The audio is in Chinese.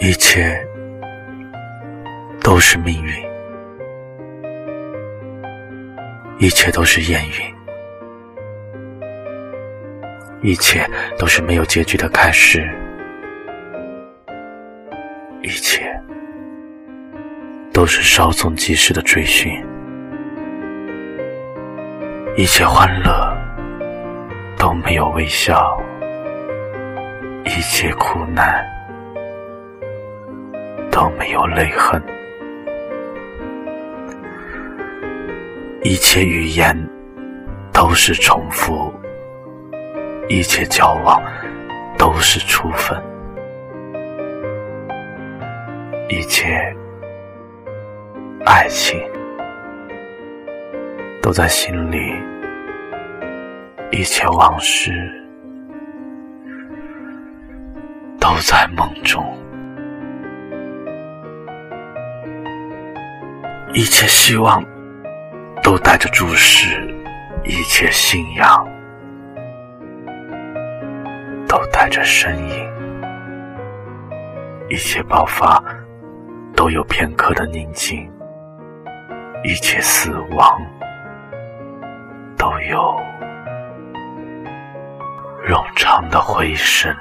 一切都是命运，一切都是烟云，一切都是没有结局的开始，一切都是稍纵即逝的追寻，一切欢乐都没有微笑，一切苦难。都没有泪痕，一切语言都是重复，一切交往都是初分，一切爱情都在心里，一切往事都在梦中。一切希望都带着注视，一切信仰都带着身影，一切爆发都有片刻的宁静，一切死亡都有冗长的回声。